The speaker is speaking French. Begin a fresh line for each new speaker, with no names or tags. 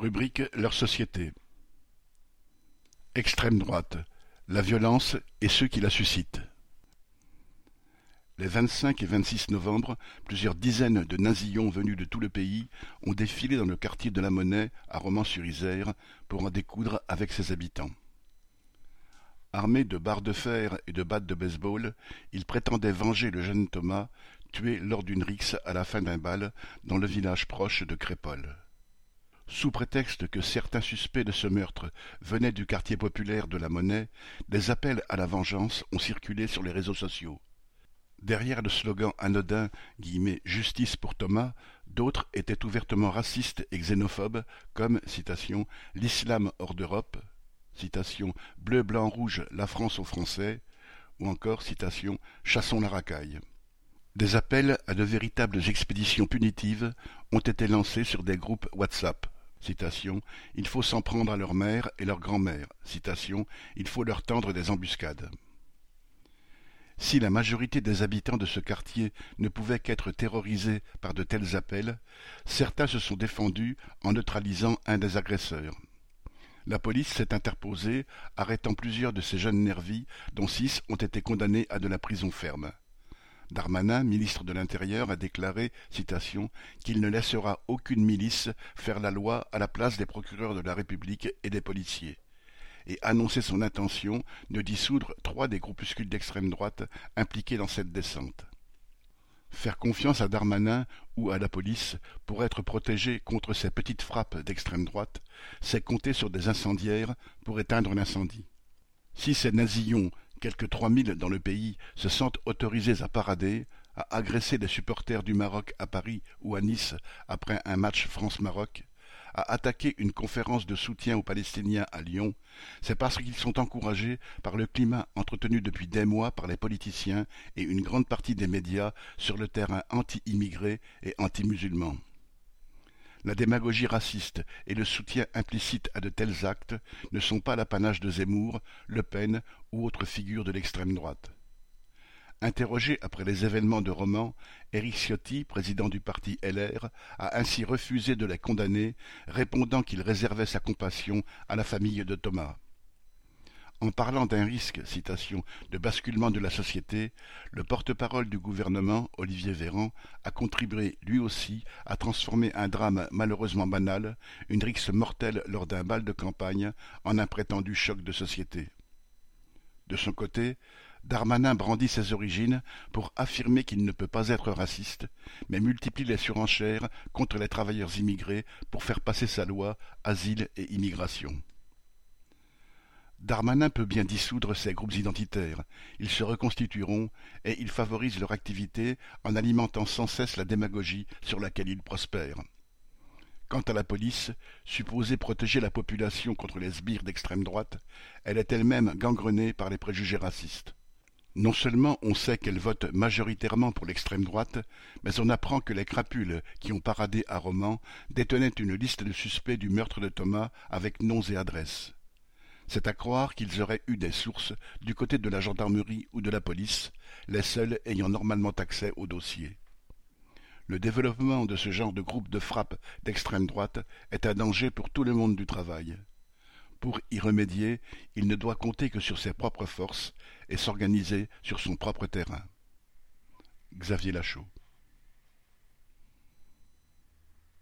Rubrique Leur société. Extrême droite. La violence et ceux qui la suscitent. Les 25 et 26 novembre, plusieurs dizaines de nazillons venus de tout le pays ont défilé dans le quartier de la Monnaie, à Romans-sur-Isère, pour en découdre avec ses habitants. Armés de barres de fer et de battes de baseball, ils prétendaient venger le jeune Thomas, tué lors d'une rixe à la fin d'un bal dans le village proche de Crépole. Sous prétexte que certains suspects de ce meurtre venaient du quartier populaire de la Monnaie, des appels à la vengeance ont circulé sur les réseaux sociaux. Derrière le slogan anodin « Justice pour Thomas », d'autres étaient ouvertement racistes et xénophobes, comme citation, L'islam hors d'Europe, Bleu, blanc, rouge, la France aux Français, ou encore Chassons la racaille. Des appels à de véritables expéditions punitives ont été lancés sur des groupes WhatsApp. Il faut s'en prendre à leur mère et leur grand-mère. Il faut leur tendre des embuscades. Si la majorité des habitants de ce quartier ne pouvaient qu'être terrorisés par de tels appels, certains se sont défendus en neutralisant un des agresseurs. La police s'est interposée, arrêtant plusieurs de ces jeunes nervis, dont six ont été condamnés à de la prison ferme. Darmanin, ministre de l'Intérieur, a déclaré qu'il ne laissera aucune milice faire la loi à la place des procureurs de la République et des policiers et annoncé son intention de dissoudre trois des groupuscules d'extrême droite impliqués dans cette descente. Faire confiance à Darmanin ou à la police pour être protégé contre ces petites frappes d'extrême droite, c'est compter sur des incendiaires pour éteindre l'incendie. Si ces nazillons quelques trois mille dans le pays se sentent autorisés à parader, à agresser des supporters du Maroc à Paris ou à Nice après un match France-Maroc, à attaquer une conférence de soutien aux Palestiniens à Lyon, c'est parce qu'ils sont encouragés par le climat entretenu depuis des mois par les politiciens et une grande partie des médias sur le terrain anti-immigré et anti-musulman. La démagogie raciste et le soutien implicite à de tels actes ne sont pas l'apanage de Zemmour, Le Pen ou autres figures de l'extrême droite. Interrogé après les événements de Romans, Éric Ciotti, président du parti LR, a ainsi refusé de les condamner, répondant qu'il réservait sa compassion à la famille de Thomas. En parlant d'un risque citation, de basculement de la société, le porte-parole du gouvernement, Olivier Véran, a contribué lui aussi à transformer un drame malheureusement banal, une rixe mortelle lors d'un bal de campagne, en un prétendu choc de société. De son côté, Darmanin brandit ses origines pour affirmer qu'il ne peut pas être raciste, mais multiplie les surenchères contre les travailleurs immigrés pour faire passer sa loi Asile et Immigration. Darmanin peut bien dissoudre ces groupes identitaires, ils se reconstitueront et il favorise leur activité en alimentant sans cesse la démagogie sur laquelle ils prospèrent. Quant à la police, supposée protéger la population contre les sbires d'extrême droite, elle est elle-même gangrenée par les préjugés racistes. Non seulement on sait qu'elle vote majoritairement pour l'extrême droite, mais on apprend que les crapules qui ont paradé à Romans détenaient une liste de suspects du meurtre de Thomas avec noms et adresses. C'est à croire qu'ils auraient eu des sources du côté de la gendarmerie ou de la police, les seuls ayant normalement accès au dossier. Le développement de ce genre de groupe de frappe d'extrême droite est un danger pour tout le monde du travail. Pour y remédier, il ne doit compter que sur ses propres forces et s'organiser sur son propre terrain. Xavier Lachaud